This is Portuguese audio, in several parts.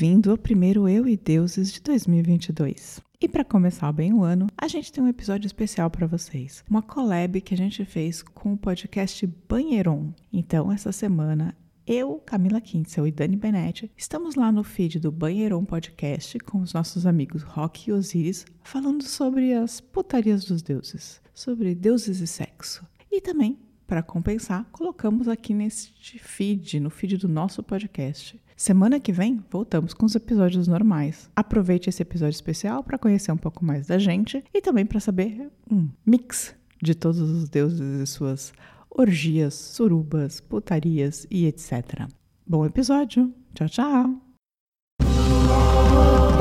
Bem-vindo ao primeiro Eu e Deuses de 2022. E para começar bem o ano, a gente tem um episódio especial para vocês. Uma collab que a gente fez com o podcast Banheiron. Então, essa semana eu, Camila Kintzel e Dani Benetti estamos lá no feed do Banheiron Podcast com os nossos amigos Rock e Osiris falando sobre as putarias dos deuses, sobre deuses e sexo. E também, para compensar, colocamos aqui neste feed, no feed do nosso podcast. Semana que vem, voltamos com os episódios normais. Aproveite esse episódio especial para conhecer um pouco mais da gente e também para saber um mix de todos os deuses e suas orgias, surubas, putarias e etc. Bom episódio. Tchau, tchau.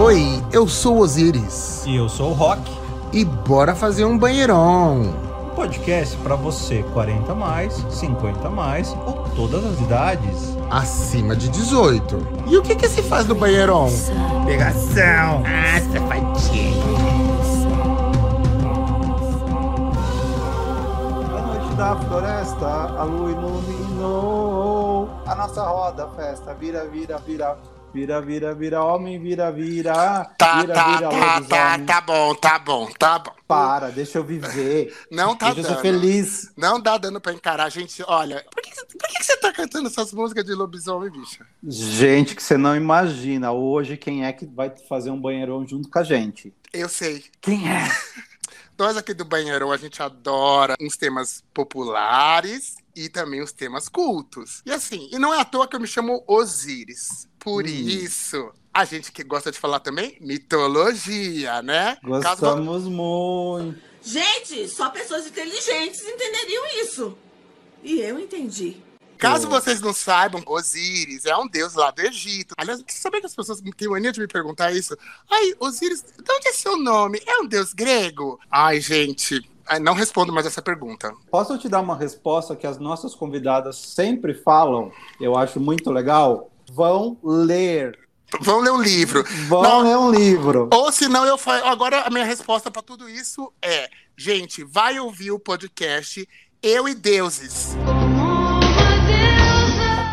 Oi, eu sou Osiris. E eu sou o Rock. E bora fazer um banheirão. Podcast para você 40 mais, 50 mais ou todas as idades. Acima de 18. E o que que se faz no banheirão? Pegação. Ah, safadinho. da floresta, a lua iluminou a nossa roda, festa, vira, vira, vira, vira, vira, vira, homem, vira, vira, Tá, vira, tá, vira, tá, tá, tá bom, tá bom, tá bom. Para, deixa eu viver, Não tá deixa eu ser dando. feliz. Não dá dando pra encarar, gente. Olha, por que, por que você tá cantando essas músicas de lobisomem, bicha? Gente, que você não imagina, hoje quem é que vai fazer um banheirão junto com a gente? Eu sei. Quem é? Nós aqui do Banheirão, a gente adora uns temas populares e também os temas cultos. E assim, e não é à toa que eu me chamo Osíris. Por isso, a gente que gosta de falar também mitologia, né? Caso- Gostamos muito. Gente, só pessoas inteligentes entenderiam isso. E eu entendi. Caso vocês não saibam, Osíris é um deus lá do Egito. Aliás, você sabia que as pessoas têm mania de me perguntar isso? Ai, Osíris, de onde é seu nome? É um deus grego? Ai, gente, ai, não respondo mais essa pergunta. Posso te dar uma resposta que as nossas convidadas sempre falam? Eu acho muito legal. Vão ler. Vão ler um livro. Vão Não. ler um livro. Ou senão eu faço. Agora a minha resposta pra tudo isso é: gente, vai ouvir o podcast Eu e Deuses.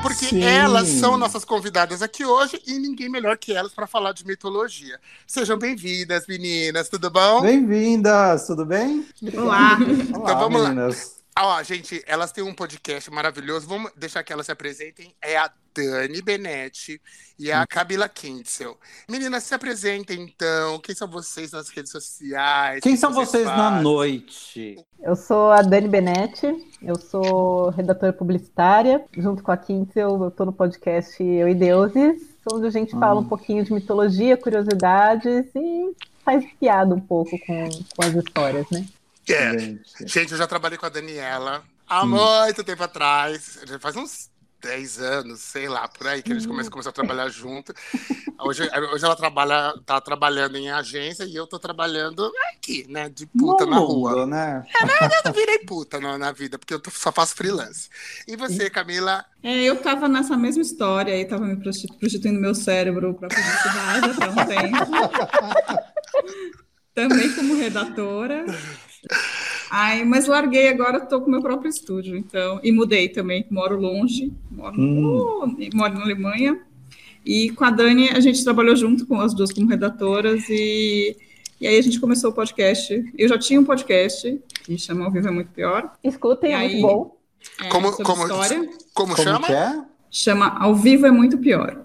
Porque Sim. elas são nossas convidadas aqui hoje e ninguém melhor que elas para falar de mitologia. Sejam bem-vindas, meninas, tudo bom? Bem-vindas, tudo bem? Olá. Olá, vamos lá. Ó, gente, elas têm um podcast maravilhoso. Vamos deixar que elas se apresentem. É a Dani Benetti e Hum. a Camila Kintzel. Meninas, se apresentem então. Quem são vocês nas redes sociais? Quem O que são vocês na fazem? noite? Eu sou a Dani Benetti, eu sou redatora publicitária. Junto com a Quintel, eu estou no podcast Eu e Deuses, onde a gente fala um pouquinho de mitologia, curiosidades e faz piada um pouco com, com as histórias, né? É. Gente. Gente, eu já trabalhei com a Daniela há muito tempo atrás. Já faz uns 10 anos, sei lá, por aí, que a gente começou, começou a trabalhar junto. Hoje, hoje ela trabalha, tá trabalhando em agência e eu tô trabalhando aqui, né? De puta No na mundo, rua. né? Eu não virei puta na, na vida, porque eu tô- só faço freelance. E você, Camila? É, eu tava nessa mesma história aí, tava me prosti- prostituindo meu cérebro para publicidade até um tempo. Também como redatora. Aí, mas larguei agora, tô com meu próprio estúdio, então, e mudei também, moro longe, moro, Hum. moro na Alemanha. E com a Dani, a gente trabalhou junto com as duas como redatoras e, e aí a gente começou o podcast. Eu já tinha um podcast, que chama Ao Vivo é Muito Pior. Escutem, E é aí? muito bom. é, Como- como-. Como, Como chama? é? Chama Ao Vivo é Muito Pior.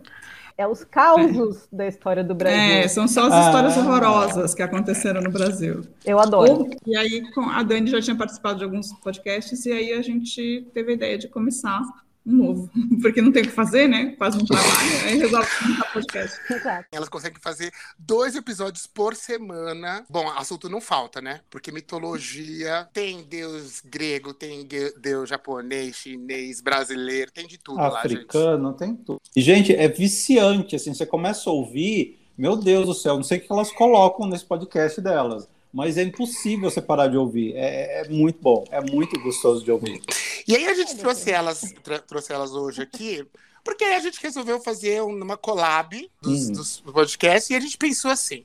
É os causos da história do Brasil. É, são só as Ah. histórias horrorosas que aconteceram no Brasil. Eu adoro. Ou- e aí, com- a Dani já tinha participado de alguns podcasts, e aí a gente teve a ideia de começar um novo. Porque não tem o que fazer, né? Quase um trabalho, aí resolve começar podcast. Exato. Elas conseguem fazer dois episódios por semana. Bom, assunto não falta, né? Porque mitologia tem deus grego, tem deus japonês, chinês, brasileiro, tem de tudo lá, gente. Africano, tem tudo. E, gente, é viciante, assim, você começa a ouvir, meu Deus do céu, não sei o que elas colocam nesse podcast delas, mas é impossível você parar de ouvir. É, é muito bom, é muito gostoso de ouvir. E aí a gente trouxe elas, trouxe elas hoje aqui, porque a gente resolveu fazer uma collab dos, Hum. dos podcasts e a gente pensou assim: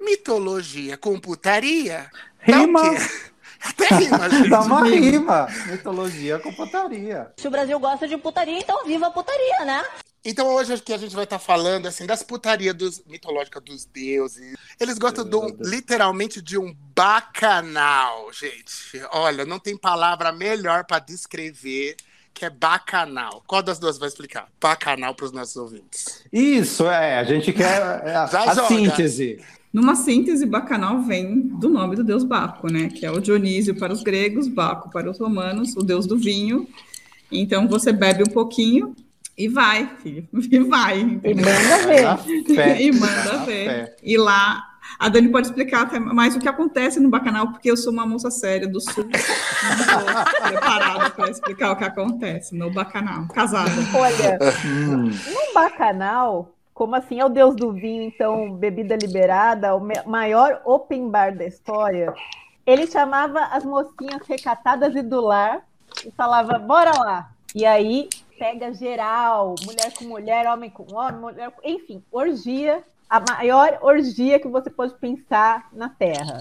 mitologia com putaria? Rima? Até rima, gente. dá uma rima. Mitologia com putaria. Se o Brasil gosta de putaria, então viva a putaria, né? Então hoje aqui a gente vai estar falando assim das putarias dos, mitológicas dos deuses. Eles gostam do, literalmente de um bacanal, gente. Olha, não tem palavra melhor para descrever que é bacanal. Qual das duas vai explicar? Bacanal para os nossos ouvintes. Isso, é. A gente quer é, a, a síntese. Numa síntese, bacanal vem do nome do deus Baco, né? Que é o Dionísio para os gregos, Baco para os romanos, o deus do vinho. Então você bebe um pouquinho e vai, filho. E vai. E manda ver. E manda ver. E lá, a Dani pode explicar até mais o que acontece no Bacanal, porque eu sou uma moça séria do sul. Não estou preparada para explicar o que acontece no Bacanal. Casada. Olha, Hum, no bacanal, como assim é o deus do vinho, então bebida liberada, o maior open bar da história, ele chamava as mocinhas recatadas e do lar e falava, bora lá. E aí pega geral, mulher com mulher, homem com homem, mulher com... enfim, orgia, a maior orgia que você pode pensar na Terra.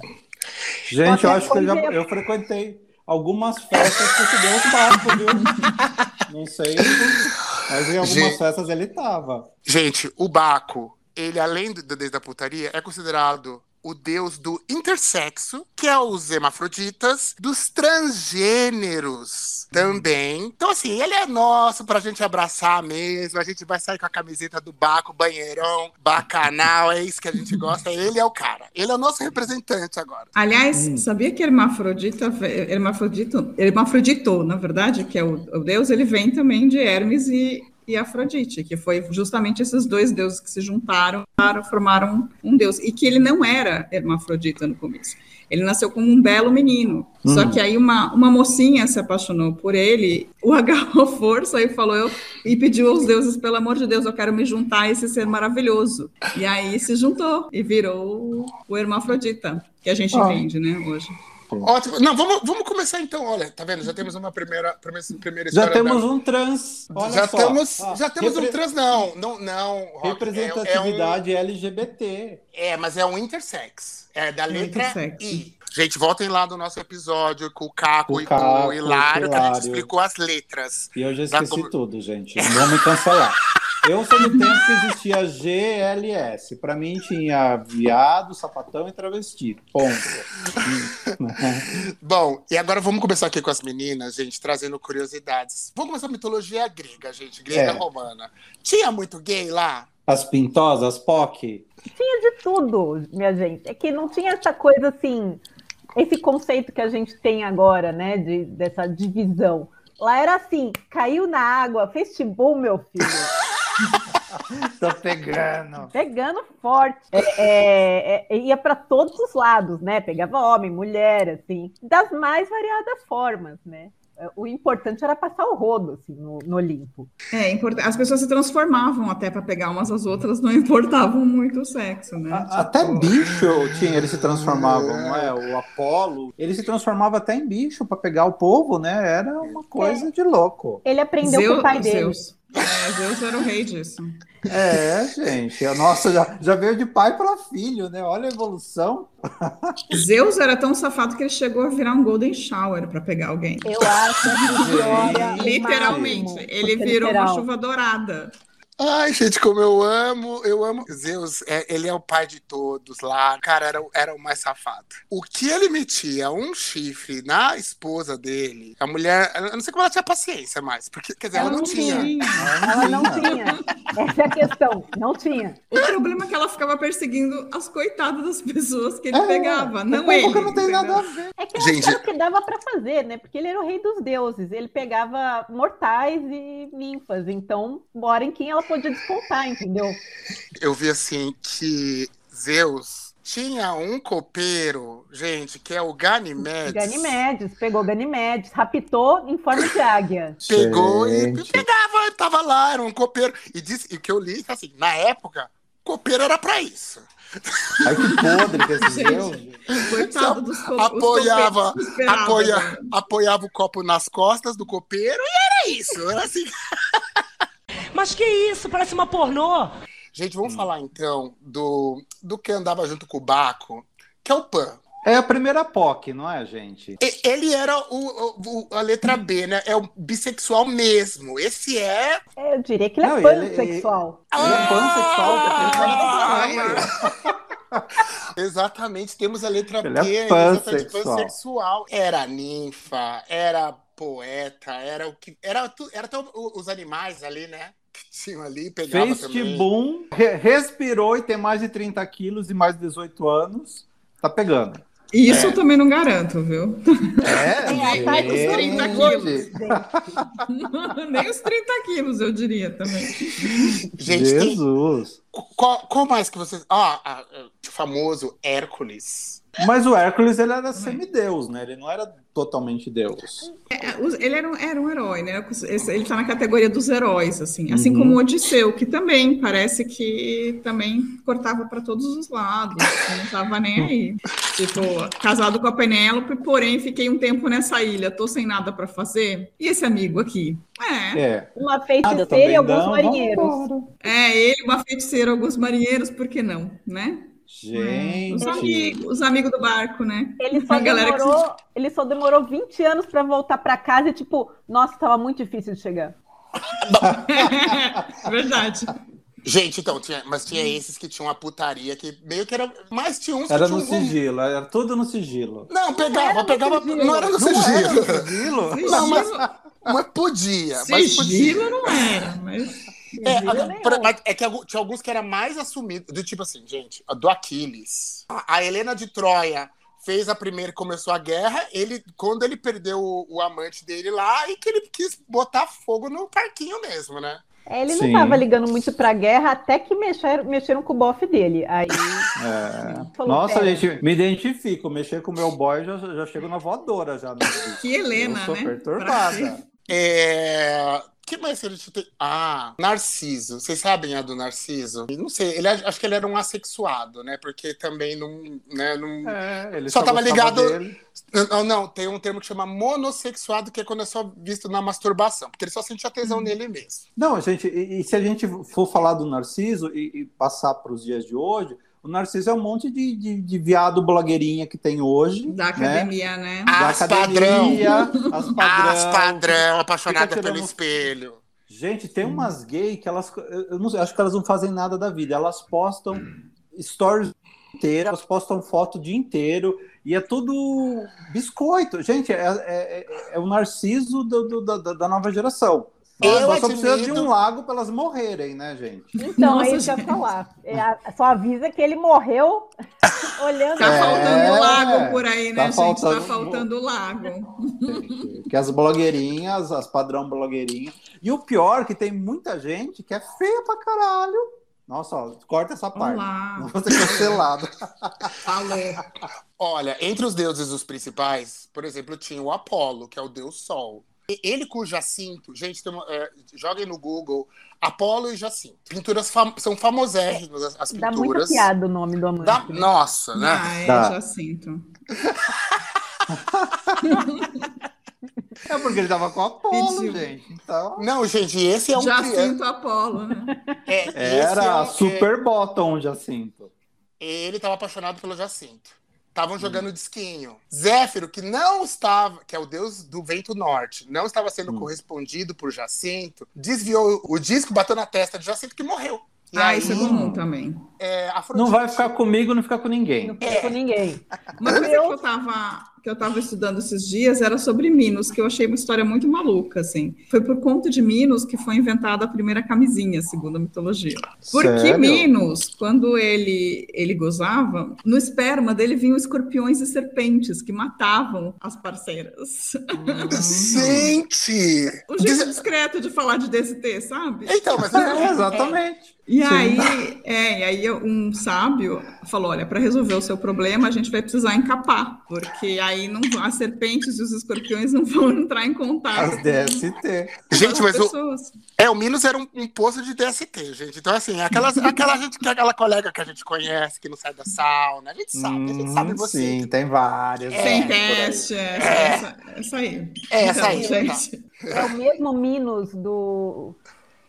Gente, eu acho que eu, já, eu frequentei algumas festas que esse Deus Baco, viu? Não sei, mas em algumas Gente. festas ele tava. Gente, o Baco, ele além do deus da putaria, é considerado o deus do intersexo, que é os hermafroditas, dos transgêneros também. Então, assim, ele é nosso pra gente abraçar mesmo. A gente vai sair com a camiseta do Baco, banheirão, bacanal, é isso que a gente gosta. Ele é o cara. Ele é o nosso representante agora. Aliás, Hum. sabia que Hermafrodita, Hermafrodito, Hermafrodito, na verdade, que é o, o deus, ele vem também de Hermes e, e Afrodite, que foi justamente esses dois deuses que se juntaram para formaram um deus. E que ele não era hermafrodita no começo. Ele nasceu como um belo menino. Só Hum. que aí uma, uma mocinha se apaixonou por ele, o agarrou força e falou eu, e pediu aos deuses, pelo amor de Deus, eu quero me juntar a esse ser maravilhoso. E aí se juntou e virou o hermafrodita, que a gente entende, né, hoje. Ótimo. Não, vamos, vamos começar então. Olha, tá vendo? Já temos uma primeira, primeira, primeira Já temos da- um trans. Olha já só. temos, Ah, já temos um repre- trans, não. Não, não. Rock, é- é um- Representatividade LGBT. É, mas é um intersex. É da letra intersex. I. Gente, voltem lá no nosso episódio com o Caco Com o e com o Hilário, que a gente Hilário. explicou as letras. E eu já Da esqueci com- tudo, gente. Me cancelar. Eu sou do tempo que existia GLS. Pra mim tinha viado, sapatão e travesti. Ponto. Bom, e agora vamos começar aqui com as meninas, gente, trazendo curiosidades. Vamos começar a mitologia grega, gente, grega É. romana. Tinha muito gay lá? As pintosas, POC. Tinha de tudo, minha gente. É que não tinha essa coisa assim, esse conceito que a gente tem agora, né, de, dessa divisão. Lá era assim, caiu na água, fez tibum, meu filho. Tô pegando. Pegando forte. É, é, é, ia para todos os lados, né? Pegava homem, mulher, assim, das mais variadas formas, né? O importante era passar o rodo, assim, no, no Olimpo. É, as pessoas se transformavam até para pegar umas às outras, não importavam muito o sexo, né? A- Até bicho tinha, eles se transformavam, não é? O Apolo, ele se transformava até em bicho pra pegar o povo, né? Era uma coisa de louco. Ele aprendeu com o pai dele. Zeus. É, Zeus era o rei disso. É, gente. Nossa, já, já veio de pai para filho, né? Olha a evolução. Zeus era tão safado que ele chegou a virar um golden shower para pegar alguém. Eu acho que Glória Literalmente, máximo, ele virou uma chuva dourada. Ai, gente, como eu amo, eu amo. Zeus, é, ele é o pai de todos lá. Cara, era, o- era o mais safado. O que ele metia um chifre na esposa dele, a mulher, eu não sei como ela tinha paciência mais, porque, quer dizer, ela, não tinha. Ela não tinha. Essa é a questão. Não tinha. O problema é que ela ficava perseguindo as coitadas das pessoas que ele É, pegava, não é ele. não tem nada a ver. É que Gente- era o que dava pra fazer, né? Porque ele era o rei dos deuses. Ele pegava mortais e ninfas. Então, bora em quem ela podia descontar, entendeu? Eu vi assim que Zeus tinha um copeiro, gente, que é o Ganimedes. Ganimedes, pegou Ganimedes, raptou em forma de águia. Pegou e Gente. pegava, tava lá, era um copeiro. E disse, e o que eu li, assim, na época, copeiro era pra isso. Ai, que podre que esse Gente. Deus. gente. Coitado dos co- os apoiava, apoia, né? apoiava o copo nas costas do copeiro e era isso. Era assim. Mas que isso? Parece uma pornô. Gente, vamos falar então do, do que andava junto com o Baco, que é o Pan. É a primeira POC, não é, gente? E- Ele era o, o- o- a letra B, né? É o bissexual mesmo. Esse é. É, Eu diria que ele Não, é e ele- pansexual. Ele é pansexual. Ah! Exatamente, temos a letra Ele B, é exatamente, pansexual. pansexual. Era ninfa, era poeta, era o que. Era, tu- era até os animais ali, né? Que tinham ali, pegava Fez também. tibum, re- respirou e tem mais de 30 quilos e mais de 18 anos. Tá pegando. Isso É. eu também não garanto, viu? É, É, tá com gente. 30 quilos. Nem os 30 quilos, eu diria também. Gente, tem, Jesus. Qual, qual mais que vocês. Ó, a- a- o famoso Hércules. Mas o Hércules, ele era semideus, né? Ele não era totalmente deus. É, os- Ele era um, era um herói, né? Ele tá na categoria dos heróis, assim. Assim Uhum. como o Odisseu, que também parece que também cortava para todos os lados, assim, não tava nem aí. Tipo, casado com a Penélope, porém fiquei um tempo nessa ilha, tô sem nada para fazer. E esse amigo aqui? É, É. Uma feiticeira também e alguns não, marinheiros. é ele, uma feiticeira, alguns marinheiros, por que não, né? Os Gente. amigos, os amigos do barco, né? Ele só, galera que- demorou, ele só demorou 20 anos pra voltar pra casa e, tipo, nossa, tava muito difícil de chegar. Verdade. Gente, então, tinha, mas tinha esses que tinham uma putaria que meio que era. Mas tinha uns Era que no um- sigilo, era tudo no sigilo. Não, pegava, pegava. Não era no Não era no sigilo. sigilo? Não, mas, mas podia. Mas podia. Sigilo não era, mas. É, Sigilo a- nenhum. pra- mas é que tinha alguns que era mais assumido, do tipo assim, gente, do Aquiles. A, a Helena de Troia fez a primeira e começou a guerra. Ele, quando ele perdeu o, o amante dele lá, e que ele quis botar fogo no parquinho mesmo, né? É, ele Sim. não tava ligando muito pra guerra até que mexeram, mexeram com o bofe dele. Aí É. Falou, Nossa, pera. gente, me identifico. Mexer com o meu boy, já, já chego na voadora já. bicho. Que Helena, Eu sou né? perturbada. É. que mais que a gente tem? Ah, Narciso. Vocês sabem a do Narciso? Não sei, ele, acho que ele era um assexuado, né? Porque também não. Né, não... É, ele Só só, tava ligado- dele. Não, não, tem um termo que chama monossexuado, que é quando é só visto na masturbação, porque ele só sentia tesão nele mesmo. Não, gente, e, e se a gente for falar do Narciso e, e passar para os dias de hoje, o Narciso é um monte de, de, de viado blogueirinha que tem hoje. Da né? academia, né? Da As padrão. academia, as padrão. As padrão, apaixonada Fica pelo tirando- espelho. Gente, tem umas gays que elas. Eu não sei, acho que elas não fazem nada da vida. Elas postam stories inteiras, elas postam foto o dia inteiro. E é tudo biscoito. Gente, é, é, é- é o narciso do- do- da, da nova geração. Eu Só só precisa de admito- um lago para elas morrerem, né, gente? Então, Nossa, é isso que eu ia gente. falar. É, a- só avisa que ele morreu olhando. Tá É, faltando lago por aí, tá né, gente? faltando- Tá faltando lago. Gente, que as blogueirinhas, as padrão blogueirinhas. E o pior, que tem muita gente que é feia pra caralho. Nossa, ó, corta essa parte. Olá. Não vou ser cancelado. Falou. Olha, entre os deuses os principais, por exemplo, tinha o Apolo, que é o deus Sol. Ele com o Jacinto, gente, tem uma- é, joguem no Google Apolo e Jacinto. Pinturas fam- são famosérrimas as, as Dá muita pinturas. piada o nome do amante. Da- né? Nossa, né? Ah, é, já sinto. É porque ele tava com Apolo, Pediu. gente. Então. Não, gente, esse é um sinto Apolo, né? é, Era é um- super bottom, Jacinto. ele estava apaixonado pelo Jacinto. Estavam jogando disquinho. Zéfiro, que não estava, que é o deus do vento norte, não estava sendo correspondido por Jacinto, desviou o disco, bateu na testa de Jacinto que morreu. E Ah, aí, isso é comum também. é, Afrodite- Não vai ficar comigo, não fica com ninguém. Não fica com ninguém. Uma coisa que eu tava, que eu tava estudando esses dias era sobre Minos, que eu achei uma história muito maluca, assim. Foi por conta de Minos que foi inventada a primeira camisinha, segundo a mitologia. Porque Sério? Minos, quando ele, ele gozava, no esperma dele vinham escorpiões e serpentes que matavam as parceiras. Gente! O jeito discreto de falar de DST, sabe? Então, mas É, exatamente. E Sim. aí, é, e aí um sábio falou: olha, para resolver o seu problema, a gente vai precisar encapar, porque aí não, as serpentes e os escorpiões não vão entrar em contato As DST. com Gente, as mas o, pessoas. é, o Minos era um, um poço de DST, gente. Então, assim, aquelas, aquela gente, que- aquela colega que a gente conhece, que não sai da sauna, a gente sabe, a gente sabe Hum, você. Sim, tem várias. Sem por aí. teste, é, essa, essa, essa aí. É, essa aí, gente. É o mesmo Minos do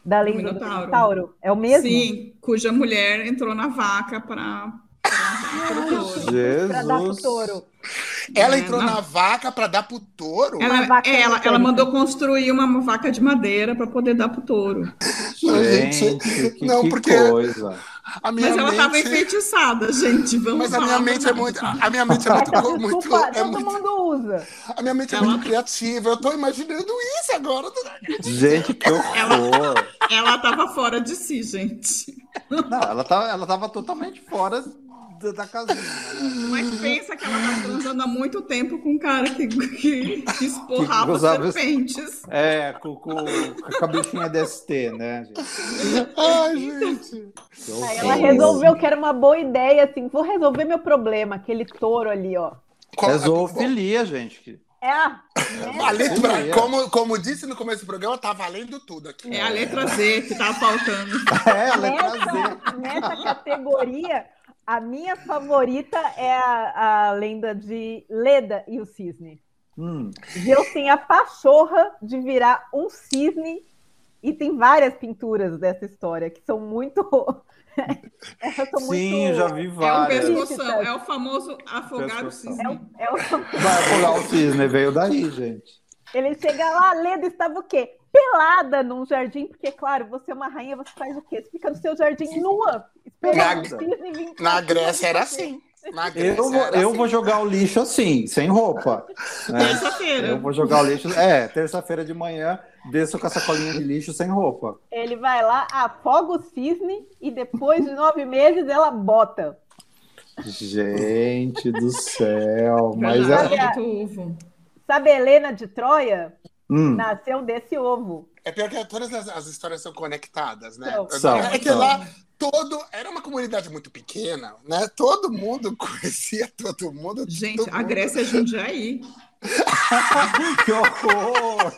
da lenda do Minotauro. Minotauro? É o mesmo? Sim, cuja mulher entrou na vaca para Pra dar pro Jesus. touro. Ela É, entrou não. na vaca pra dar pro touro? Ela, é, ela, ela mandou construir uma vaca de madeira para poder dar pro touro. Gente, que, Não, que porque- coisa. A minha Mas ela mente... estava enfeitiçada, gente. Vamos Mas a falar minha mente é muito. A minha mente é muito. Muito, desculpa é todo muito mundo usa. a minha mente é Ela- muito criativa. Eu tô imaginando isso agora. Gente, que horror. Ela estava fora de si, gente. Não, ela tava, ela tava totalmente fora da, da casinha. né? Mas pensa que ela tá transando há muito tempo com um cara que, que, que esporrava Que serpentes. É, com, com, com a bichinha DST, né, gente? Ai, gente. Aí ela resolveu que era uma boa ideia, assim, vou resolver meu problema, aquele touro ali, ó. Zoofilia, gente. É a, A letra, é. como, como disse no começo do programa, tá valendo tudo aqui. É a letra Z que tava faltando. É, a letra Z. nessa, nessa categoria, a minha favorita é a, a lenda de Leda e o cisne. Hum, Zeus tem a pachorra de virar um cisne e tem várias pinturas dessa história que são muito. São sim, muito. já vi É várias. pescoção, é o famoso afogar o Pescoção. É cisne. o- é o- Vai pular o cisne, veio daí, gente. Ele chega lá, Leda estava o quê? Pelada num jardim, porque, claro, você é uma rainha, você faz o quê? Você fica no seu jardim nua, esperando Na- Na Grécia de era assim. Na Grécia Eu vou, era eu assim. vou jogar o lixo assim, sem roupa. né? Terça-feira. Eu vou jogar o lixo. É, terça-feira de manhã, desço com a sacolinha de lixo sem roupa. Ele vai lá, afoga o cisne e depois de nove meses ela bota. Gente do céu. Mas é. Sabe a Helena de Troia? Hum, Nasceu desse ovo. É pior que todas as, as histórias são conectadas, né? São. São, é que são. lá todo. Era uma comunidade muito pequena, né? Todo mundo conhecia todo mundo. Gente, todo a mundo. Grécia é Jundiaí. que horror!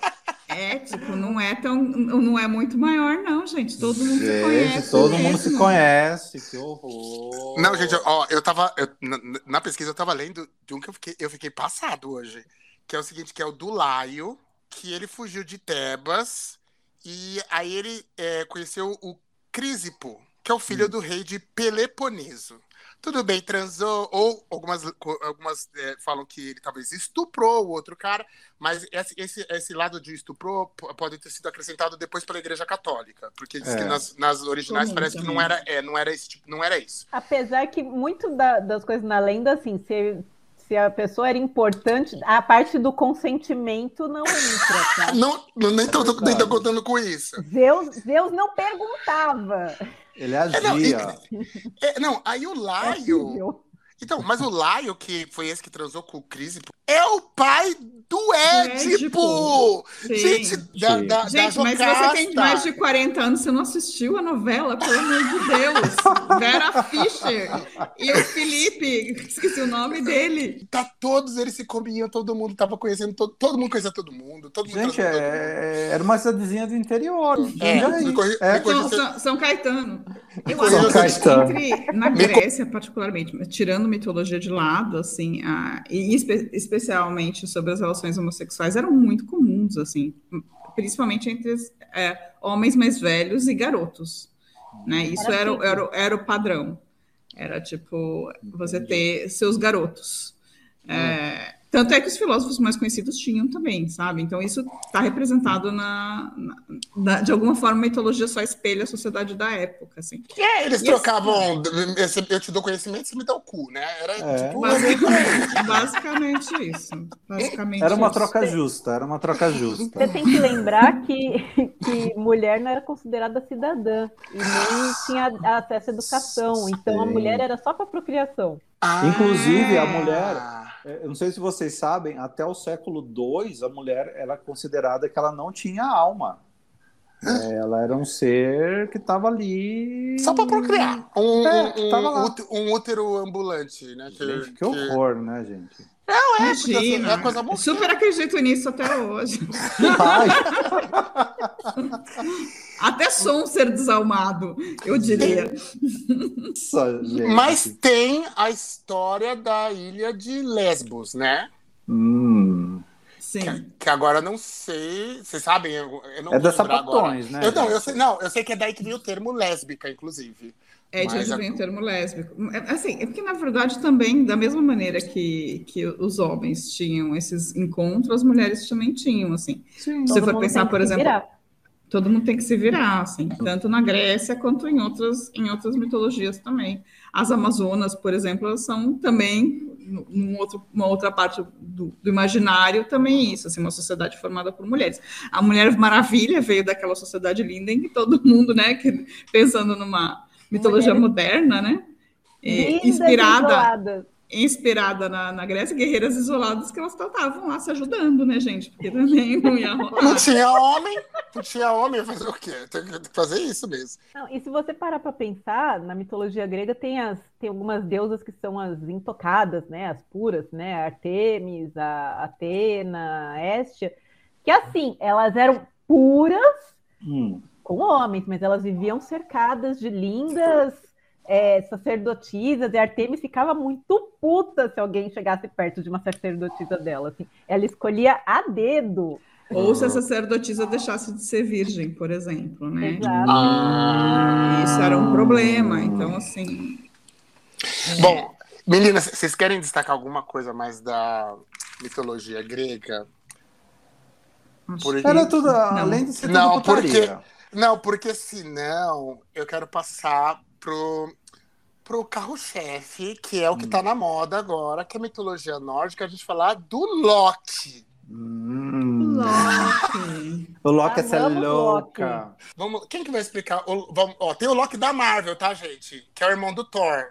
É, tipo, não é tão. Não é muito maior, não, gente. Todo mundo se Gente, conhece. todo mundo se mesmo. conhece. Que horror. Não, gente, ó, eu tava. eu- na, na pesquisa eu tava lendo de um que eu fiquei, eu fiquei passado hoje. Que é o seguinte, que é o do Laio, que ele fugiu de Tebas e aí ele é, conheceu o Crisipo, que é o filho do rei de Peloponeso. Tudo bem, transou, ou algumas, algumas é, falam que ele talvez estuprou o outro cara, mas esse, esse, esse lado de estuprou pode ter sido acrescentado depois pela Igreja Católica, porque diz É. que nas, nas originais parece que não era, é, não era esse tipo, não era isso. Apesar que muito da- das coisas na lenda, assim, se, se a pessoa era importante, a parte do consentimento não entra, tá? Não, não nem tô, verdade. nem tô contando com isso. Zeus, Zeus não perguntava. Ele não, agia. É, não, aí o Laio. Filho. Então, mas o Laio, que foi esse que transou com o Crisipo, é o pai do Édipo! Gente, da, da, Gente, da mas você tem mais de 40 anos, você não assistiu a novela, pelo amor de Deus. Vera Fischer e o Felipe, esqueci o nome dele. Tá, todos eles se comiam, todo mundo tava conhecendo, todo, todo mundo conhecia todo mundo. Todo mundo Gente, transou todo mundo. é, era uma cidadezinha do interior. É, corri- É, São, São- São Caetano. Eu São acho que Caetano. entre, na Grécia, particularmente, tirando mitologia de lado, assim, a- e espe- especialmente sobre as relações homossexuais, eram muito comuns, assim, principalmente entre é, homens mais velhos e garotos. Né? Isso Era era, o- era, o- era o padrão. Era tipo você ter seus garotos. É, tanto é que os filósofos mais conhecidos tinham também, sabe? Então isso está representado na, na- na- de alguma forma a mitologia só espelha a sociedade da época, assim. É, eles Isso. trocavam. esse- Eu te dou conhecimento, você me dá o cu, né? Era É. tipo. Basicamente, basicamente isso. Basicamente Era uma isso. troca justa, era uma troca justa. Você tem que lembrar que, que mulher não era considerada cidadã e nem tinha acesso à educação. Então a Sim. mulher era só para procriação. Ah. Inclusive, a mulher- Eu não sei se vocês sabem, até o século II, a mulher era considerada que ela não tinha alma. É, ela era um ser que estava ali. Só pra procriar. Um, É, um- tava lá. um útero, um útero ambulante, né? Gente, que horror, né, gente? Imagina, é coisa boa. super acredito nisso até hoje. Até sou um ser desalmado, eu diria. nossa, gente. Mas tem a história da ilha de Lesbos, né? Hum, Sim. Que, que agora eu não sei. Vocês sabem? Eu, eu não É lembrar sapatões, agora. né, Eu, não, eu sei, não, eu sei que é daí que veio o termo lésbica, inclusive. É de onde vem o termo lésbico. É, Assim, é porque, na verdade, também, da mesma maneira que, que os homens tinham esses encontros, as mulheres também tinham, assim. Se Todo você for mundo pensar, tem que por se exemplo, virar. todo mundo tem que se virar, assim, tanto na Grécia quanto em outras, em outras mitologias também. As Amazonas, por exemplo, elas são também, num- outro, uma outra parte do, do imaginário, também isso, assim, uma sociedade formada por mulheres. A Mulher Maravilha veio daquela sociedade linda em que todo mundo, né, que, pensando numa mitologia Mulheres moderna, né, é, inspirada. Inspirada na, na Grécia, guerreiras isoladas que elas estavam lá se ajudando, né, gente? Porque também não ia Não rolar. tinha homem, não tinha homem, fazer o quê? Tem que fazer isso mesmo. Não, e se você parar para pensar, na mitologia grega tem, as, tem algumas deusas que são as intocadas, né? As puras, né? A Artemis, a Atena, a Hestia, que assim, elas eram puras Hum. com homens, mas elas viviam cercadas de lindas é, sacerdotisas, e Artemis ficava muito puta se alguém chegasse perto de uma sacerdotisa dela. Assim. Ela escolhia a dedo. Ou se a sacerdotisa deixasse de ser virgem, por exemplo, né? Exato. Ah. Isso era um problema. Então, assim, Bom, meninas, vocês querem destacar alguma coisa mais da mitologia grega? Por Era tudo, além de ser tudo Não, putaria. Não, porque senão eu quero passar pro, pro carro-chefe, que é o que tá na moda agora, que é a mitologia nórdica, a gente falar do Loki. Hum. Loki. O Loki essa é louca. Vamos, quem que vai explicar? O- vamos- ó, tem o Loki da Marvel, tá, gente? Que é o irmão do Thor.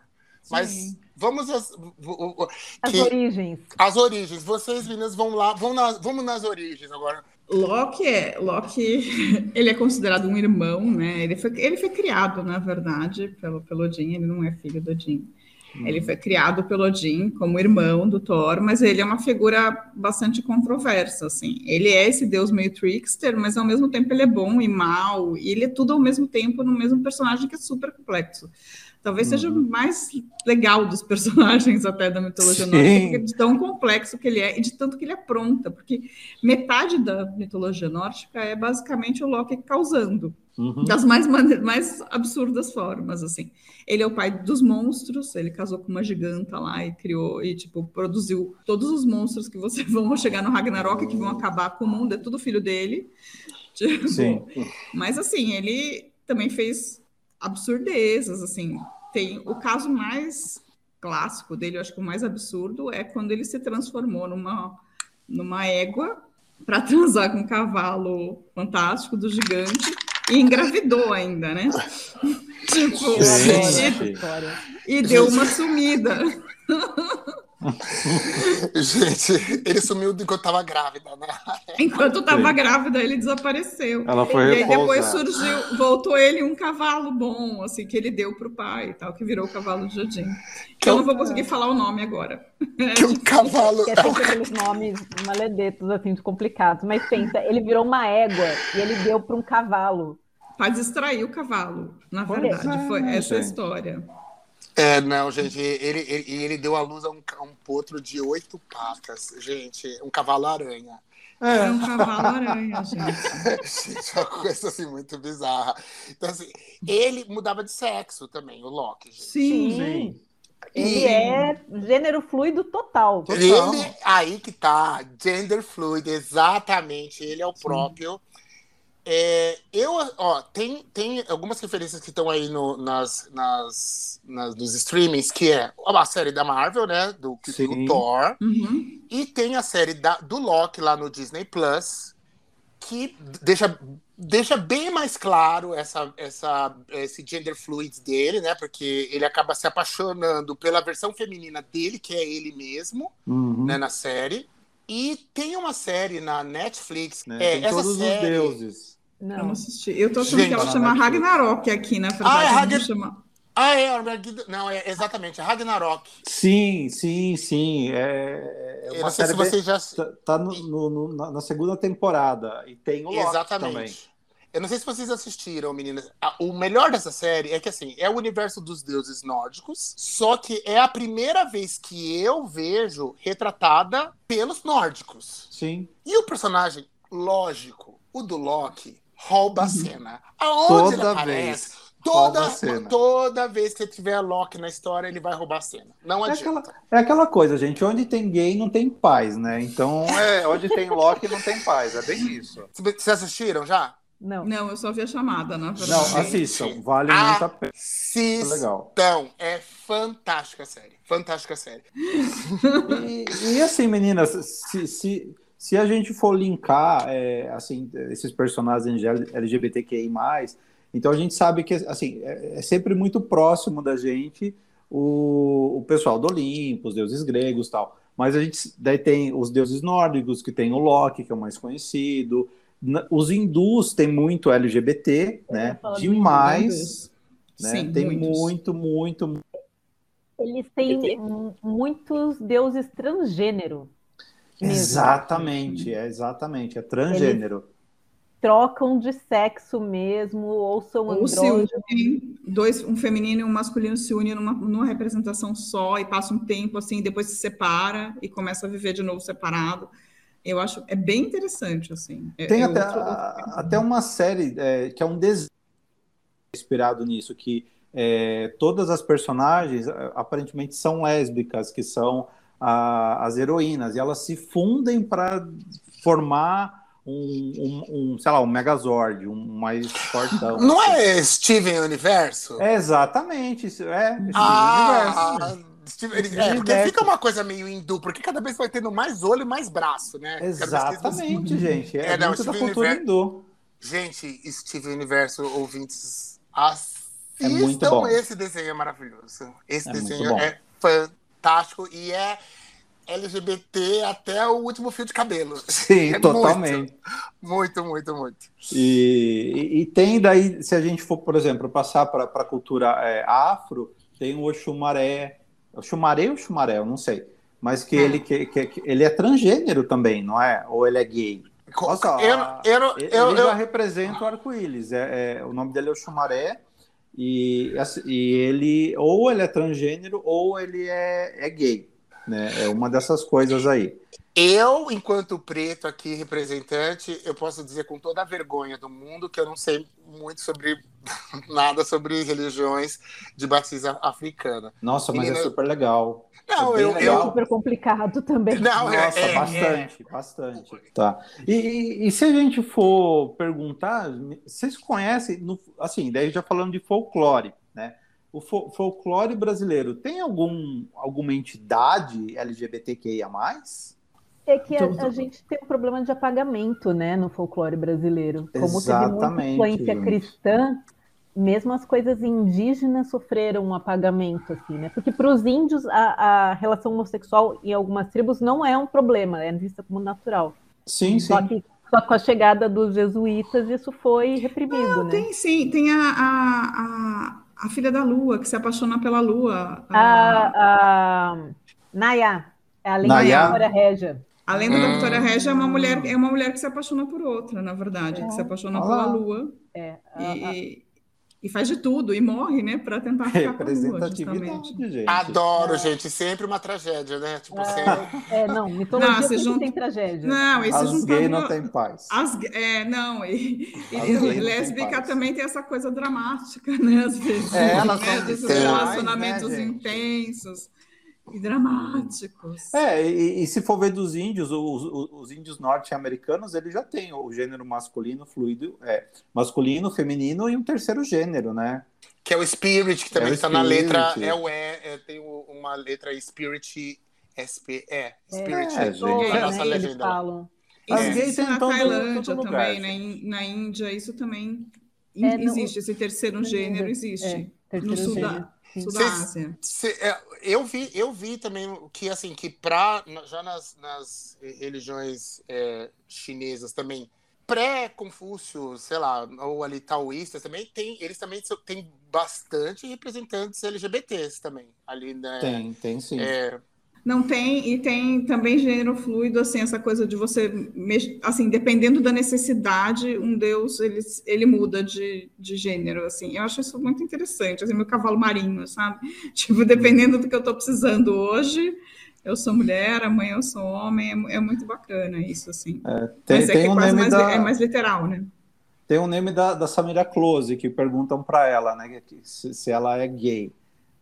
Mas Sim. vamos às, o- o- As que- origens. as origens. Vocês, meninas, vão lá, vão nas, vamos nas origens agora. Loki é, Loki, ele é considerado um irmão, né? Ele foi, ele foi criado, na verdade, pelo, pelo Odin, ele não é filho do Odin. Ele foi criado pelo Odin como irmão do Thor, mas ele é uma figura bastante controversa, assim. Ele é esse deus meio trickster, mas ao mesmo tempo ele é bom e mal, e ele é tudo ao mesmo tempo no mesmo personagem que é super complexo. Talvez seja o mais legal dos personagens até da mitologia Sim. nórdica, porque de tão complexo que ele é e de tanto que ele apronta, porque metade da mitologia nórdica é basicamente o Loki causando, Uhum. das mais, mais absurdas formas, assim. Ele é o pai dos monstros, ele casou com uma giganta lá e criou, e, tipo, produziu todos os monstros que você vão chegar no Ragnarok, que vão acabar com o mundo, é tudo filho dele. Tipo, Sim. mas assim, ele também fez absurdezas, assim. Tem o caso mais clássico dele, eu acho que o mais absurdo é quando ele se transformou numa numa égua para transar com um cavalo fantástico do gigante e engravidou ainda, né? tipo, história. e deu uma sumida. Gente, ele sumiu enquanto tava grávida, né? Enquanto estava Sim. grávida, ele desapareceu. Ela foi E aí depois surgiu, voltou ele um cavalo bom, assim, que ele deu pro pai e tal, que virou o cavalo de Odin. Que eu não vou conseguir falar o nome agora. Que um cavalo. Que é sempre aqueles nomes maledetos, assim, de complicados. Mas pensa, ele virou uma égua e ele deu para um cavalo. Para distrair o cavalo, na verdade. Foi é, essa a história. É, não, gente, ele, ele, ele deu à luz a um, ca- um potro de oito patas. Gente, um cavalo-aranha. É um cavalo-aranha, gente. Gente, uma coisa assim muito bizarra. Então, assim, ele mudava de sexo também, o Loki, gente. Sim. Sim. Ele E- é gênero fluido total. Total. Ele, aí que tá, gender fluid, exatamente, ele é o próprio. É, eu, ó, tem, tem algumas referências que estão aí no, nas, nas, nas, nos streamings, que é a série da Marvel, né, do, do. Thor, Uhum. e tem a série da, do Loki lá no Disney Plus, que deixa, deixa bem mais claro essa, essa, esse gender fluid dele, né? Porque ele acaba se apaixonando pela versão feminina dele, que é ele mesmo, Uhum. né, na série. E tem uma série na Netflix. Né? É, Tem essa todos série, os deuses. Eu não Não. assisti. Eu tô achando Gente, que ela chama Netflix. Ragnarok aqui, na verdade. Ah, é não Ragn- chama- Ah, é, Armageddon- não, é exatamente, é Ragnarok. Sim, sim, sim. É, é Eu uma não sei série se bem- você já. Tá, tá no- no- no- na, segunda temporada. E tem o Loki também. Exatamente. Eu não sei se vocês assistiram, meninas. O melhor dessa série é que, assim, é o universo dos deuses nórdicos, só que é a primeira vez que eu vejo retratada pelos nórdicos. Sim. E o personagem, lógico, o do Loki, rouba a cena. Aonde Uhum. Toda ele aparece, vez. toda, toda vez que tiver Loki na história, ele vai roubar a cena. Não É adianta. aquela, é aquela coisa, gente. Onde tem gay não tem paz, né? Então, é, onde tem Loki não tem paz. É bem isso. Vocês assistiram já? Não. Não, eu só vi a chamada, na verdade. Não, assistam. Vale muito a pena. Assistam. legal. É fantástica a série. Fantástica a série. E, e assim, meninas, se, se, se a gente for linkar é, assim, esses personagens LGBTQI, então a gente sabe que assim, é, é sempre muito próximo da gente o, o pessoal do Olimpo, os deuses gregos tal. Mas a gente daí tem os deuses nórdicos, que tem o Loki, que é o mais conhecido. Os hindus têm muito LGBT, né? do Demais. Né? Sim, tem muitos. muito, muito, Eles têm mu- muitos deuses transgênero. Mesmo. Exatamente, é exatamente, é transgênero. Trocam de sexo mesmo, ou são Ou se unem, dois, um feminino e um masculino se unem numa, numa representação só e passa um tempo assim, depois se separa e começa a viver de novo separado. Eu acho é bem interessante assim. É- Tem é até, outro- até uma série é, que é um desenho inspirado nisso, que é, todas as personagens aparentemente são lésbicas, que são a- as heroínas, e elas se fundem para formar um, um, um, sei lá, um Megazord, um mais fortão. Não é Steven Universo? É exatamente, isso é. esse Ah, universo. Steven- ele- Steven é, porque Universo. fica uma coisa meio hindu, porque cada vez vai tendo mais olho e mais braço, né? Exatamente, gente. É, É, não, muito da Steven cultura Universo- hindu. Gente, Steven Universo, ouvintes, assistam É muito bom. esse desenho é maravilhoso. Esse É desenho é fantástico e é LGBT até o último fio de cabelo. Sim, É totalmente. Muito, muito, muito. E, e- e tem daí, se a gente for, por exemplo, passar para a cultura é, afro, tem o Oxumaré. Oxumaré ou Xumaré, eu não sei. Mas que, Hum. ele, que, que- que ele é transgênero também, não é? Ou ele é gay? Só, eu, eu, ele eu, eu, já representa o arco-íris. É, é- o nome dele é Oxumaré. E, assim, e ele, ou ele é transgênero, ou ele é, é gay. Né? É uma dessas coisas aí. Eu, enquanto preto aqui, representante, eu posso dizer com toda a vergonha do mundo que eu não sei muito sobre nada sobre religiões de matriz a- africana. Nossa, mas Menina, é super legal. Não, É eu, É legal. eu, super complicado também. não, é- Nossa, é- bastante, bastante. Tá. E, e- e se a gente for perguntar, vocês conhecem, no- assim, daí já falando de folclore, né? O fo- folclore brasileiro tem algum, alguma entidade LGBTQIA+. É que a, Tudo. a gente tem um problema de apagamento, né, no folclore brasileiro. Como teve Exatamente, muita influência cristã, mesmo as coisas indígenas sofreram um apagamento, assim, né? Porque para os índios a, a relação homossexual em algumas tribos não é um problema, é vista como natural. Sim, sim. Só que só com a chegada dos jesuítas isso foi reprimido, né? Tem sim, tem a, a, a, a filha da lua que se apaixona pela lua. A, a Nayá, é a lenda Nayá? da Régia. A lenda da Hum. Vitória Régia é uma mulher, é uma mulher que se apaixona por outra, na verdade, que se apaixona Olha pela lua É, a- a- e, e faz de tudo e morre, né, para tentar ficar com a lua, justamente. gente. adoro, gente. Sempre uma tragédia, né? Tipo, sempre. é, não, mitologia Não, junta- tem tragédia. Não, e se As juntar gays não têm paz. As, é, não, e, e- e lésbica paz. também tem essa coisa dramática, né? Às vezes. É, elas né? Desses viscerais, relacionamentos né, gente? intensos e dramáticos. É, e, e se for ver dos índios, os, os- os índios norte-americanos, eles já têm o gênero masculino, fluido, é, masculino, feminino e um terceiro gênero, né? Que é o Spirit, que também É está na letra. É o E, é, tem uma letra Spirit SP. É, Spirit. É, na gente. Toda, nossa né, eles legenda. falam. As gays na todo- Tailândia todo lugar, também, né? gente. Em- na Índia, isso também É, existe, esse terceiro gênero existe. No sul da, sul da Ásia. Cê- é, eu vi, eu vi também que assim que pra, já nas, nas religiões é, chinesas também pré-Confúcio, sei lá, ou ali taoístas também tem, eles também têm bastante representantes LGBTs também ali, né? Tem, tem sim. É, Não tem, e tem também gênero fluido, assim, essa coisa de você, assim, dependendo da necessidade, um deus, ele, ele muda de, de gênero, assim. Eu acho isso muito interessante, assim, meu cavalo marinho, sabe? Tipo, dependendo do que eu estou precisando hoje, eu sou mulher, amanhã eu sou homem, é, é muito bacana isso, assim. Tem, Mas é tem é um quase meme mais, da, é mais literal, né? tem um meme da, da Samira Close que perguntam pra ela, né, se, se ela é gay,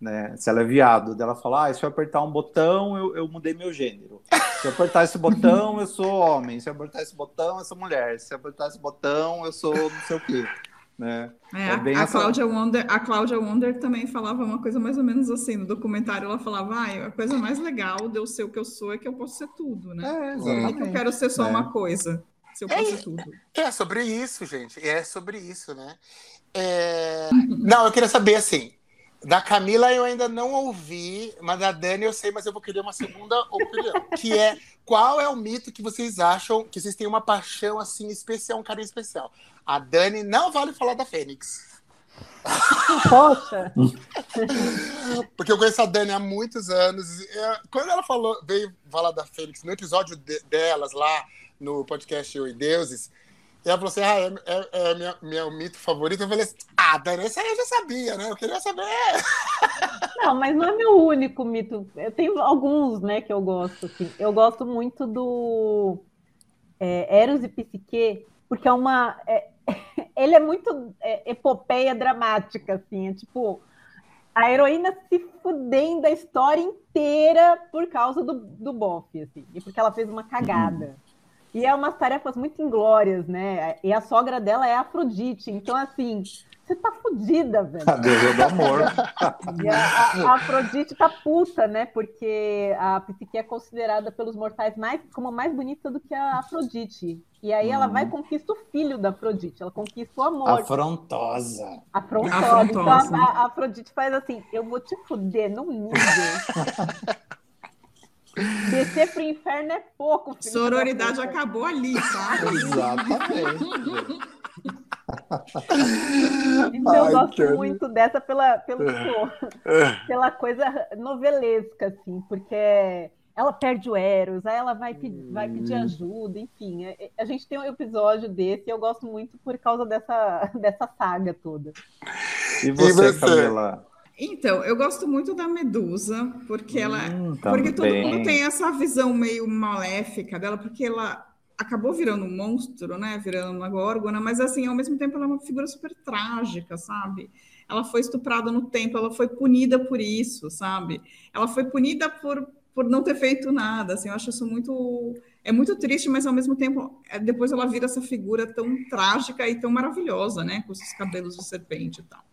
né, se ela é viado. Daí Ela fala, ah, se eu apertar um botão, eu, eu mudei meu gênero. Se eu apertar esse botão, eu sou homem. Se eu apertar esse botão, eu sou mulher. Se eu apertar esse botão, eu sou não sei o quê. Né? É, É bem a, a essa- Cláudia Wonder, a Cláudia Wonder também falava uma coisa mais ou menos assim, no documentário ela falava, ah, a coisa mais legal de eu ser o que eu sou é que eu posso ser tudo, né? É, Por que eu quero ser só É. uma coisa, se eu posso ser tudo. É sobre isso, gente. É sobre isso, né? É, Não, eu queria saber assim. Da Camila eu ainda não ouvi, mas da Dani eu sei, mas eu vou querer uma segunda opinião. Que é qual é o mito que vocês acham que vocês têm uma paixão assim especial, um carinho especial? A Dani não vale falar da Fênix. Poxa, Porque eu conheço a Dani há muitos anos. é, Quando ela falou, veio falar da Fênix no episódio de- delas lá no podcast Eu e Deuses, e ela falou assim: Ah, é, é, é minha, meu mito favorito. Eu falei assim: Ah, Dani, esse aí eu já sabia, né? Eu queria saber. não, mas não é meu único mito. Eu tenho alguns, né, que eu gosto. Assim. Eu gosto muito do é, Eros e Psique, porque é uma. é- ele é muito é, epopeia dramática, assim. É tipo a heroína se fudendo a história inteira por causa do, do bofe, assim, e porque ela fez uma cagada. E é umas tarefas muito inglórias, né? E a sogra dela é a Afrodite, então assim, você tá fudida, velho. A deusa do amor. E a, a- a Afrodite tá puta, né? Porque a Psique é considerada pelos mortais mais, como mais bonita do que a Afrodite. E aí ela vai e conquista o filho da Afrodite, ela conquista o amor. Afrontosa. Afrontosa. Afrontosa. Então a, a Afrodite faz assim: eu vou te fuder no nível. Descer pro inferno é pouco, filho. Sororidade acabou ali, sabe? Exatamente. Então eu Ai, gosto cara. muito dessa pela, pelo, pela coisa novelesca, assim, porque ela perde o Eros, aí ela vai, pe- vai pedir ajuda, enfim. é- é- A gente tem um episódio desse e eu gosto muito por causa dessa, dessa saga toda. E você, você? Camila? Então, eu gosto muito da Medusa, porque ela. Hum, porque todo mundo tem essa visão meio maléfica dela, porque ela acabou virando um monstro, né? Virando uma górgona, mas assim, ao mesmo tempo ela é uma figura super trágica, sabe? Ela foi estuprada no templo, ela foi punida por isso, sabe? Ela foi punida por, por não ter feito nada, assim, eu acho isso muito é muito triste, mas ao mesmo tempo é, depois ela vira essa figura tão trágica e tão maravilhosa, né? Com esses cabelos de serpente e tal.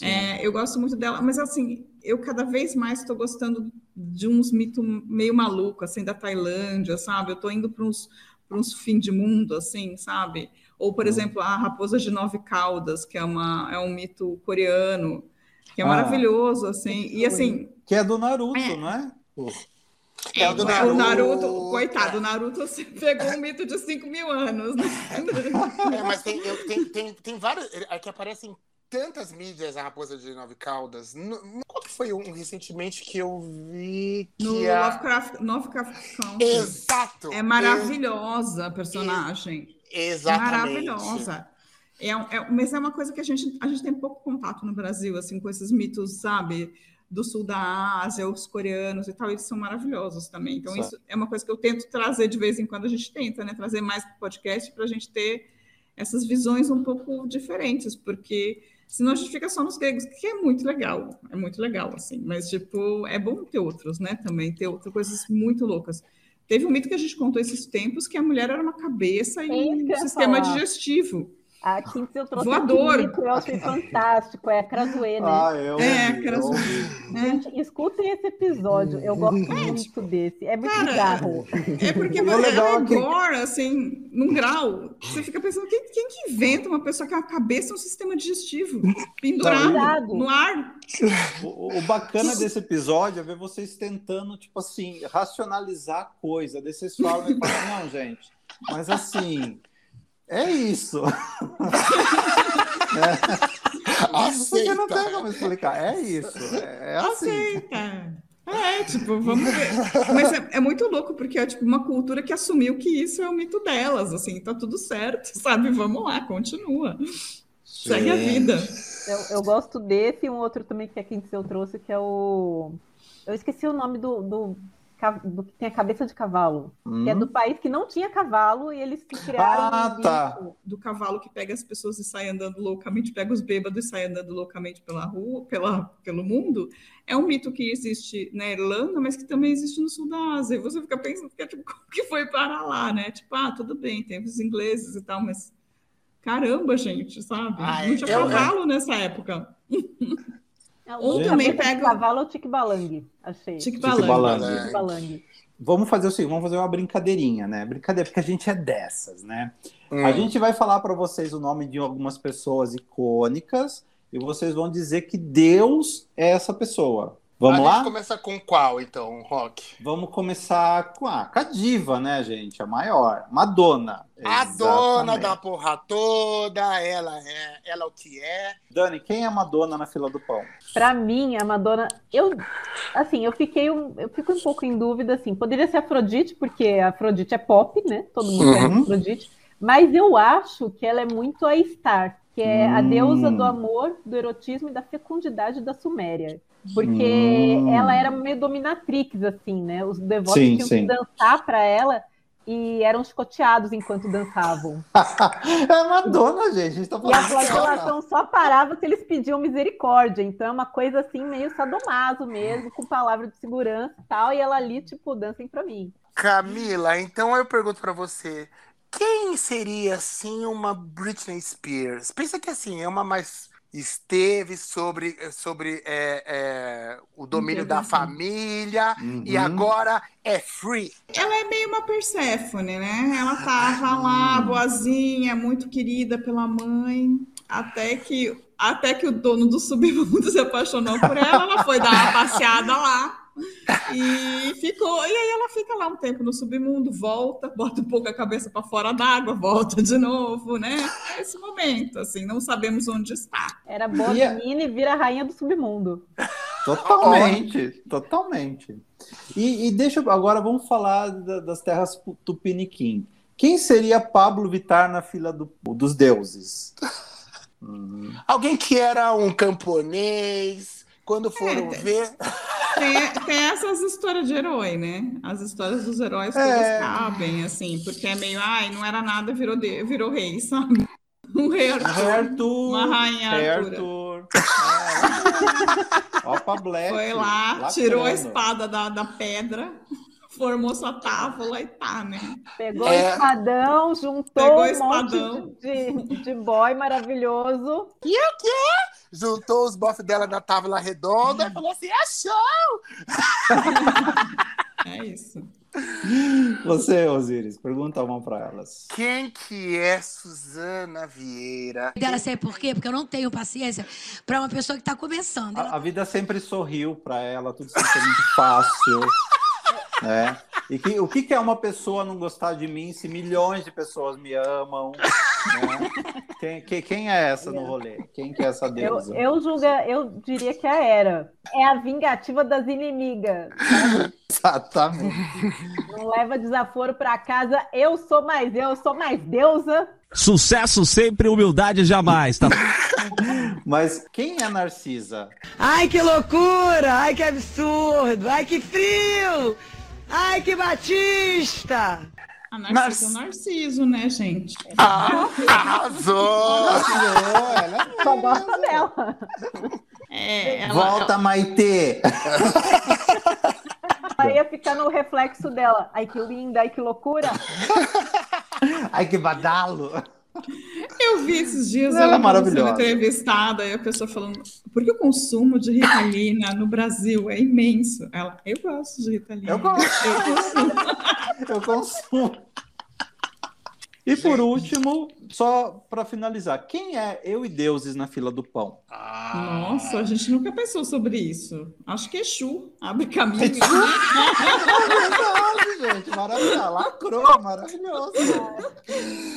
É, eu gosto muito dela, mas assim, eu cada vez mais estou gostando de uns mitos meio malucos, assim, da Tailândia, sabe? Eu estou indo para uns, pra uns fim de mundo, assim, sabe? Ou, por exemplo, a Raposa de Nove Caudas, que é, uma, é um mito coreano, que é Ah. maravilhoso, assim. E assim, Que é do Naruto, É. não é? É o do o Naruto. Naruto, coitado, o Naruto pegou um mito de 5 mil anos, né? É, mas tem, eu- tem, tem, tem vários. é que aparecem tantas mídias a Raposa de Nove Caldas. No- Qual que foi um recentemente que eu vi que No a... Lovecraft, Lovecraft Country. Exato! É maravilhosa a personagem. Exatamente. Maravilhosa. É, é- mas é uma coisa que a gente, a gente tem pouco contato no Brasil, assim, com esses mitos, sabe? Do sul da Ásia, os coreanos e tal, eles são maravilhosos também. Então, Certo. isso é uma coisa que eu tento trazer de vez em quando, a gente tenta, né? Trazer mais para o podcast para a gente ter essas visões um pouco diferentes, porque senão a gente fica só nos gregos, que é muito legal, é muito legal, assim, mas, tipo, é bom ter outros, né? Também ter outras coisas muito loucas. Teve um mito que a gente contou esses tempos que a mulher era uma cabeça e um sistema falar. digestivo. A Quincy eu trouxe Voador. mito, eu achei fantástico, é né? Ah, eu É, ouvi, aquelas- eu ouvi. Gente, escutem esse episódio, eu gosto muito desse, é muito Cara, bizarro. É porque legal é é gore, assim, num grau. Você fica pensando, quem, quem que inventa uma pessoa que a cabeça é um sistema digestivo pendurado no ar? O, o bacana desse episódio é ver vocês tentando, tipo assim, racionalizar a coisa. E falam, não, gente, mas assim, é isso. é. Porque não tem Aceita. como explicar. É isso. É, é assim. Aceita. É, tipo, vamos ver. Mas é, é muito louco, porque é tipo uma cultura que assumiu que isso é o mito delas, assim, tá tudo certo, sabe? Vamos lá, continua. Segue a vida. Eu, eu gosto desse e um outro também que a Quintzel trouxe, que é o. Eu esqueci o nome do, do, do que tem a cabeça de cavalo. Que é Hum? do país que não tinha cavalo e eles criaram. Ah, um tá. mito. Do cavalo que pega as pessoas e sai andando loucamente, pega os bêbados e sai andando loucamente pela rua, pela, pelo mundo, é um mito que existe na Irlanda, mas que também existe no sul da Ásia. E você fica pensando que, é, tipo, como que foi parar lá, né? Tipo, ah, tudo bem, tem os ingleses e tal, mas caramba, gente, sabe? Ah, não tinha eu- cavalo nessa época. É, Ou o também pega- cavalo é o Tikbalang, achei. Tikbalang. Tikbalang. Tikbalang. Vamos fazer o seguinte, vamos fazer uma brincadeirinha, né? Brincadeira, porque a gente é dessas, né? Hum. A gente vai falar para vocês o nome de algumas pessoas icônicas e vocês vão dizer que Deus é essa pessoa. Vamos a lá? gente começa com qual, então, Rock? Vamos começar com a, com a diva, né, gente? A maior. Madonna. A dona Exatamente. da porra toda, ela é, ela é o que é. Dani, quem é a Madonna na fila do pão? Pra mim, a Madonna, eu assim, eu fiquei um, eu fico um pouco em dúvida assim, poderia ser Afrodite, porque a Afrodite é pop, né? Todo mundo Uhum. conhece Afrodite, mas eu acho que ela é muito a Star, que é a Hum. deusa do amor, do erotismo e da fecundidade da Suméria. Porque Hum. ela era meio dominatrix, assim, né? Os devotos Sim, tinham sim. que dançar para ela e eram chicoteados enquanto dançavam. é a Madonna, gente. A gente tá E a flagelação só parava se eles pediam misericórdia. Então é uma coisa assim, meio sadomaso mesmo, com palavra de segurança e tal. E ela ali, tipo, dancem pra mim. Camila, então eu pergunto pra você, quem seria assim uma Britney Spears? Pensa que assim, é uma mais esteve sobre, sobre é, é, o domínio da família e Uhum. agora é free. Ela é meio uma Perséfone, né? Ela tava lá, boazinha, muito querida pela mãe, até que, até que o dono do submundo se apaixonou por ela, ela foi dar uma passeada lá e ficou. E aí ela fica lá um tempo no submundo, volta, bota um pouco a cabeça para fora d'água, volta de novo, né? É esse momento, assim, não sabemos onde está. Era boa E a- menina e vira a rainha do submundo. Totalmente, totalmente. E, e deixa agora vamos falar da- das terras tupiniquim. Quem seria Pablo Vittar na fila do- dos deuses? Hum, Alguém que era um camponês, quando foram É, ver. Tem, tem essas histórias de herói, né? As histórias dos heróis É. todas cabem, assim, porque é meio, ai, não era nada, virou, de- virou rei, sabe? Um rei Arthur, Rei Arthur, uma rainha Rei Arthur. Arthur. É, Black, Foi lá, lacrando. tirou a espada da, da pedra, formou sua tábua e tá, né? Pegou É. o espadão, juntou Pegou o um espadão. monte de, de boy maravilhoso. Juntou os bofs dela na tábua redonda e falou assim: achou! É isso. Você, Osiris, pergunta uma pra elas. Quem que é Suzana Vieira? dela, sabe por quê? Porque eu não tenho paciência para uma pessoa que está começando. Ela A, a vida sempre sorriu pra ela, tudo sempre foi muito fácil. né? E que- o que, que é uma pessoa não gostar de mim se milhões de pessoas me amam? Né? Quem, que- quem é essa no rolê? Quem que é essa Eu, deusa? eu julga, eu diria que é a Era. É a vingativa das inimigas. Exatamente. Não leva desaforo pra casa. Eu sou mais eu, eu sou mais deusa. Sucesso sempre, humildade jamais, tá? Mas quem é Narcisa? Ai, que loucura! Ai, que absurdo! Ai, que frio! Ai, que batista! A Narciso é o Narciso, né, gente? Ah, arrasou! Ela é Só gosto dela. É, ela, Volta, Maitê! Ela ia ficar no reflexo dela. Ai, que linda, ai, que loucura. Ai, que badalo! Eu vi esses dias Ela é ela sendo maravilhosa. entrevistada e a pessoa falando por que o consumo de Ritalina no Brasil é imenso? Ela, eu gosto de Ritalina. Eu gosto. Eu consumo. Eu consumo. E por último, só para finalizar, quem é eu e deuses na fila do pão? Ah. Nossa, a gente nunca pensou sobre isso. Acho que Exu abre caminho. Exu? Verdade, gente. Maravilhoso. Lacrou, maravilhoso.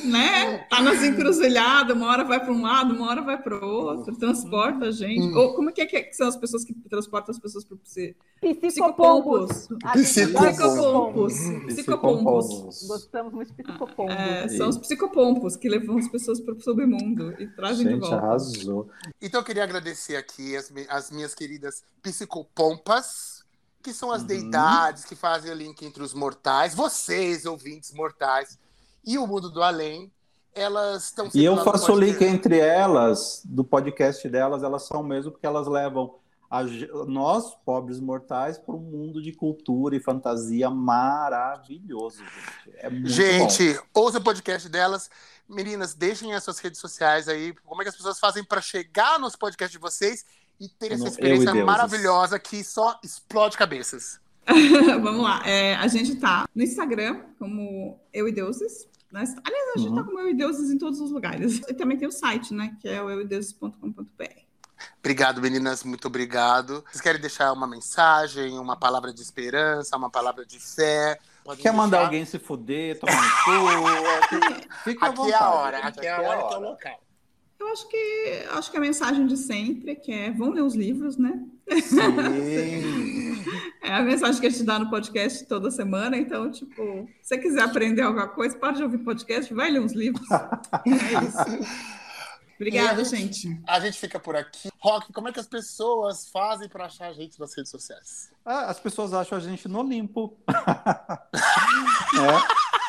né? Tá nas encruzilhadas, uma hora vai para um lado, uma hora vai para o outro, transporta a gente. Hum. Ou como é que, é que são as pessoas que transportam as pessoas para o Psicopompos. Psicopompos. Psicopompos. Psicopompos. Gostamos muito de psicopompos. É, são os psicopompos que levam as pessoas para o submundo e trazem de Gente, volta. arrasou. Então eu queria agradecer aqui as, as minhas queridas psicopompas, que são as Uhum. deidades que fazem o link entre os mortais, vocês, ouvintes mortais, e o mundo do além. Elas estão E eu faço o link entre elas, do podcast delas, elas são mesmo porque elas levam a nós, pobres mortais, para um mundo de cultura e fantasia maravilhoso, gente. É muito Gente, bom. ouça o podcast delas. Meninas, deixem as suas redes sociais aí. Como é que as pessoas fazem para chegar nos podcasts de vocês e ter essa experiência maravilhosa que só explode cabeças? Vamos lá. É, a gente tá no Instagram como Eu e Deuses. né? Aliás, a gente Uhum. tá como Eu e Deuses em todos os lugares. E também tem o site, né? Que é o euideuses.com.br. Obrigado, meninas, muito obrigado. Vocês querem deixar uma mensagem, uma palavra de esperança, uma palavra de fé? Podem Quer mandar deixar. alguém se fuder, tomar no cu? Fica à Aqui vontade. é a hora, gente, aqui é a hora que é o local. Eu acho que acho que a mensagem de sempre, que é vão ler os livros, né? Sim. É a mensagem que a gente dá no podcast toda semana. Então, tipo, se você quiser aprender alguma coisa, para de ouvir podcast, vai ler uns livros. É isso. Obrigada, a gente. A gente fica por aqui. Rock, como é que as pessoas fazem para achar a gente nas redes sociais? Ah, as pessoas acham a gente no Olimpo.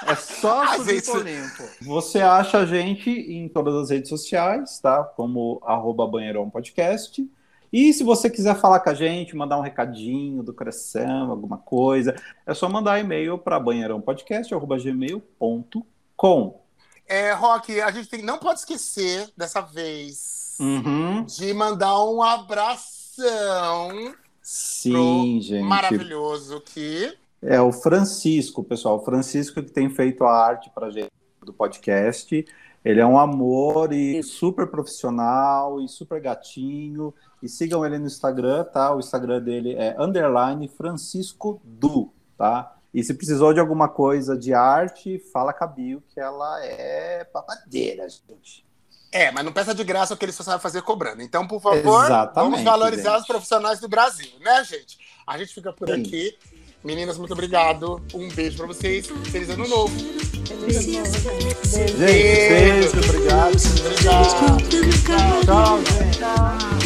é, é só Às subir vezes- pro Olimpo. Você acha a gente em todas as redes sociais, tá? Como arroba Banheirão Podcast. E se você quiser falar com a gente, mandar um recadinho do coração, alguma coisa, é só mandar e-mail para banheirãopodcast.gmail.com. É, Rock, a gente tem- não pode esquecer dessa vez Uhum. de mandar um abração Sim, gente. maravilhoso que É o Francisco, pessoal. O Francisco que tem feito a arte para gente do podcast. Ele é um amor e super profissional e super gatinho. E sigam ele no Instagram, tá? O Instagram dele é underline Francisco Du, tá? E se precisou de alguma coisa de arte, fala com a Bio, que ela é papadeira, gente. É, mas não peça de graça o que ele só sabe fazer cobrando. Então, por favor, Exatamente, vamos valorizar gente. os profissionais do Brasil, né, gente? A gente fica por Sim. aqui. Meninas, muito obrigado. Um beijo pra vocês. Feliz ano novo. Feliz ano novo. Gente, beijo, obrigado. Obrigado. Tchau, gente. Tchau.